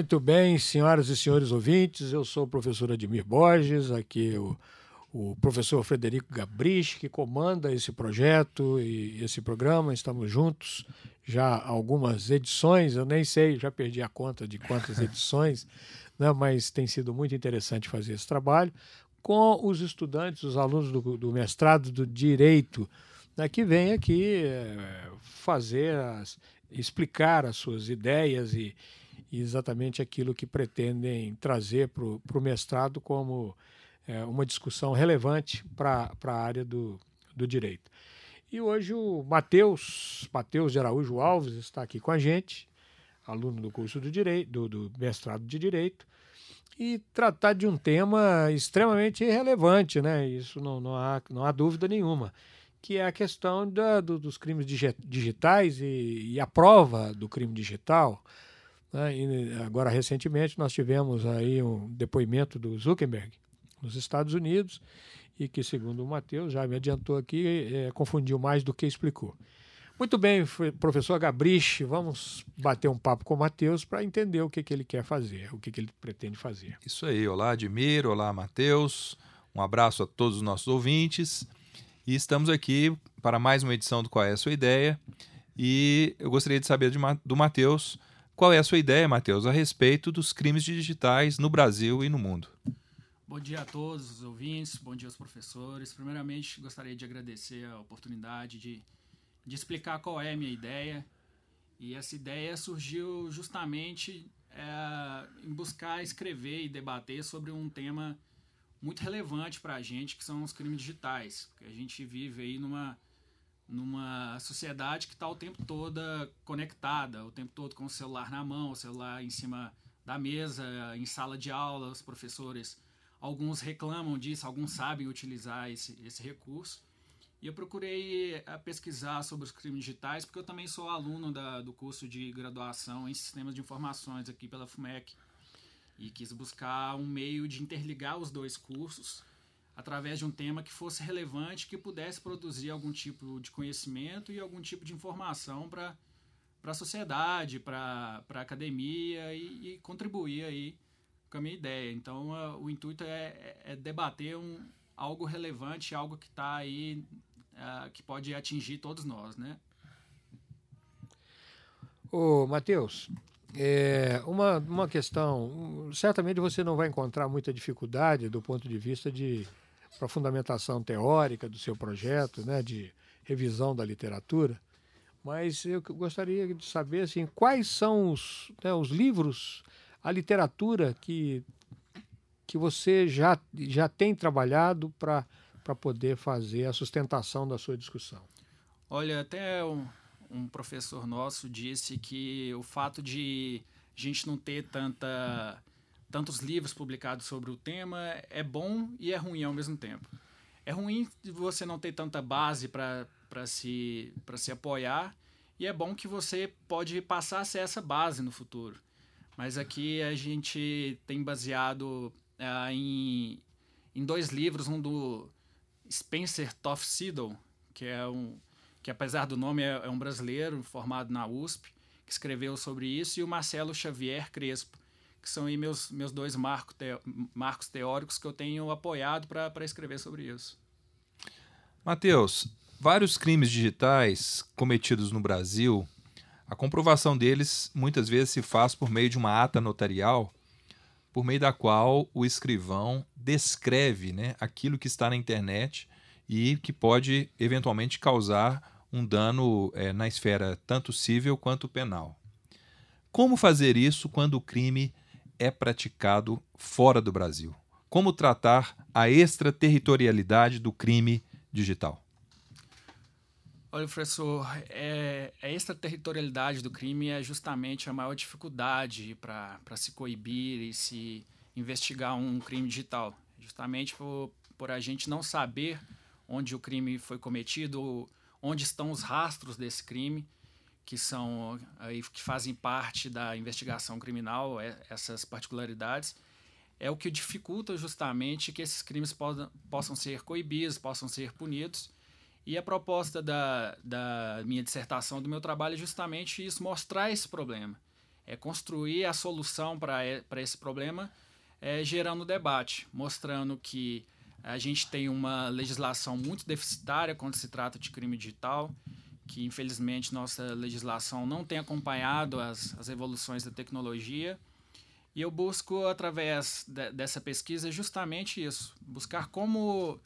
Muito bem, senhoras e senhores ouvintes, eu sou o professor Admir Borges, aqui o, o professor Frederico Gabrich, que comanda esse projeto e esse programa. Estamos juntos já há algumas edições, eu nem sei, já perdi a conta de quantas edições, né, mas tem sido muito interessante fazer esse trabalho com os estudantes, os alunos do, do mestrado do Direito, né, que vêm aqui é, fazer, as, explicar as suas ideias e e exatamente aquilo que pretendem trazer para o mestrado como é, uma discussão relevante para a área do, do direito. E hoje o Matheus, Matheus Araújo Alves, está aqui com a gente, aluno do curso do, direito, do, do mestrado de Direito, e tratar de um tema extremamente relevante, né? Isso não, não, há, não há dúvida nenhuma, que é a questão da, do, dos crimes digitais e, e a prova do crime digital. Né? E agora, recentemente, nós tivemos aí um depoimento do Zuckerberg nos Estados Unidos e que, segundo o Matheus, já me adiantou aqui, é, confundiu mais do que explicou. Muito bem, professor Gabrich, vamos bater um papo com o Matheus para entender o que, que ele quer fazer, o que, que ele pretende fazer. Isso aí, olá Admir, olá Matheus, um abraço a todos os nossos ouvintes e estamos aqui para mais uma edição do Qual é a Sua Ideia e eu gostaria de saber de, do Matheus qual é a sua ideia, Matheus, a respeito dos crimes digitais no Brasil e no mundo? Bom dia a todos os ouvintes, bom dia aos professores. Primeiramente, gostaria de agradecer a oportunidade de, de explicar qual é a minha ideia. E essa ideia surgiu justamente é, em buscar escrever e debater sobre um tema muito relevante para a gente, que são os crimes digitais. Porque a gente vive aí numa numa sociedade que está o tempo todo conectada, o tempo todo com o celular na mão, o celular em cima da mesa, em sala de aula, os professores, alguns reclamam disso, alguns sabem utilizar esse, esse recurso. E eu procurei eh, pesquisar sobre os crimes digitais, porque eu também sou aluno da, do curso de graduação em Sistemas de Informações aqui pela FUMEC. E quis buscar um meio de interligar os dois cursos através de um tema que fosse relevante, que pudesse produzir algum tipo de conhecimento e algum tipo de informação para a sociedade, para a academia e, e, contribuir aí com a minha ideia. Então, uh, o intuito é, é, debater um, algo relevante, algo que está aí, uh, que pode atingir todos nós, né? Ô, Matheus, é, uma, uma questão, certamente você não vai encontrar muita dificuldade do ponto de vista de para fundamentação teórica do seu projeto, né, de revisão da literatura, mas eu gostaria de saber assim, quais são os, né, os livros, a literatura que, que você já, já tem trabalhado para poder fazer a sustentação da sua discussão. Olha, até um, um professor nosso disse que o fato de a gente não ter tanta tantos livros publicados sobre o tema é bom e é ruim ao mesmo tempo. É ruim você não ter tanta base para se, se apoiar e é bom que você pode passar a ser essa base no futuro. Mas aqui a gente tem baseado uh, em, em dois livros, um do Spencer Toffiddle, que é um que apesar do nome é, é um brasileiro formado na USP, que escreveu sobre isso, e o Marcelo Xavier Crespo, que são aí meus, meus dois marco marcos teóricos que eu tenho apoiado para escrever sobre isso. Mateus, vários crimes digitais cometidos no Brasil, a comprovação deles muitas vezes se faz por meio de uma ata notarial, por meio da qual o escrivão descreve né, aquilo que está na internet e que pode eventualmente causar um dano é, na esfera tanto civil quanto penal. Como fazer isso quando o crime é praticado fora do Brasil? Como tratar a extraterritorialidade do crime digital? Olha, professor, é, a extraterritorialidade do crime é justamente a maior dificuldade para se coibir e se investigar um crime digital. Justamente por, por a gente não saber onde o crime foi cometido, onde estão os rastros desse crime, que são aí que fazem parte da investigação criminal, é, essas particularidades, é o que dificulta justamente que esses crimes possam, possam ser coibidos, possam ser punidos. E a proposta da, da minha dissertação, do meu trabalho, é justamente isso, mostrar esse problema. É construir a solução para esse problema, é, gerando debate, mostrando que a gente tem uma legislação muito deficitária quando se trata de crime digital, que infelizmente nossa legislação não tem acompanhado as, as evoluções da tecnologia. E eu busco, através de, dessa pesquisa, justamente isso: buscar como uh,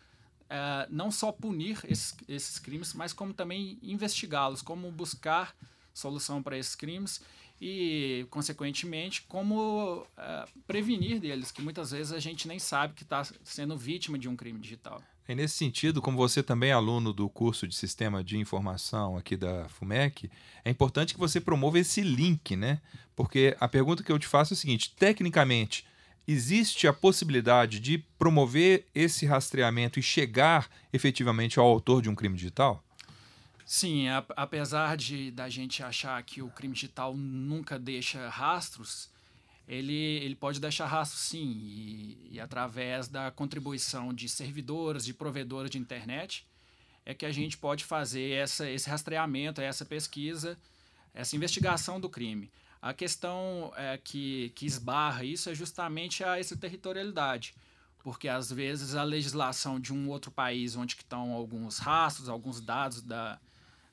não só punir esses, esses crimes, mas como também investigá-los, como buscar solução para esses crimes e, consequentemente, como uh, prevenir deles, que muitas vezes a gente nem sabe que está sendo vítima de um crime digital. E nesse sentido, como você também é aluno do curso de Sistema de Informação aqui da FUMEC, é importante que você promova esse link, né? Porque a pergunta que eu te faço é o seguinte: tecnicamente, existe a possibilidade de promover esse rastreamento e chegar efetivamente ao autor de um crime digital? Sim, apesar de da gente achar que o crime digital nunca deixa rastros, ele, ele pode deixar rastros sim, e, e através da contribuição de servidores, de provedores de internet, é que a gente pode fazer essa, esse rastreamento, essa pesquisa, essa investigação do crime. A questão é, que, que esbarra isso é justamente a extraterritorialidade, porque às vezes a legislação de um outro país onde estão alguns rastros, alguns dados da,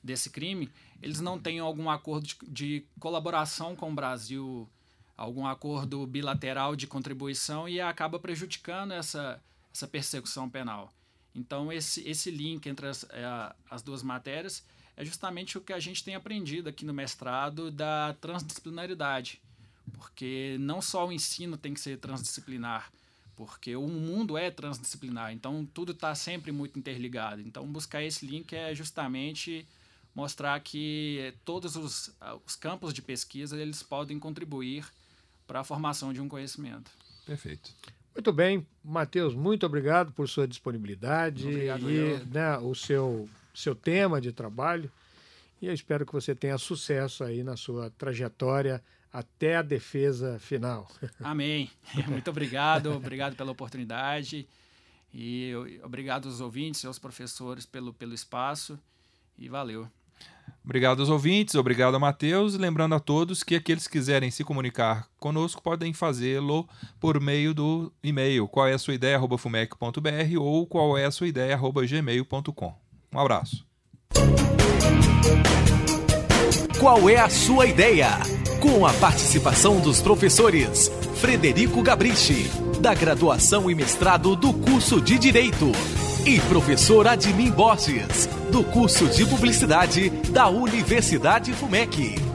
desse crime, eles não têm algum acordo de, de colaboração com o Brasil, algum acordo bilateral de contribuição e acaba prejudicando essa, essa persecução penal. Então, esse, esse link entre as, é, as duas matérias é justamente o que a gente tem aprendido aqui no mestrado da transdisciplinaridade. Porque não só o ensino tem que ser transdisciplinar, porque o mundo é transdisciplinar, então tudo está sempre muito interligado. Então, buscar esse link é justamente mostrar que todos os, os campos de pesquisa eles podem contribuir para a formação de um conhecimento. Perfeito. Muito bem, Matheus, muito obrigado por sua disponibilidade obrigado, e né, o seu, seu tema de trabalho. E eu espero que você tenha sucesso aí na sua trajetória até a defesa final. Amém. Muito obrigado, obrigado pela oportunidade e obrigado aos ouvintes e aos professores pelo, pelo espaço e valeu. Obrigado aos ouvintes, obrigado a Matheus. Lembrando a todos que aqueles que quiserem se comunicar conosco podem fazê-lo por meio do e-mail qual é a sua ideia fumec.br ou qual é a sua ideia gmail.com. Um abraço. Qual é a sua ideia? Com a participação dos professores Frederico Gabrichi, da graduação e mestrado do curso de Direito e professor Admin Borges, do curso de Publicidade da Universidade FUMEC.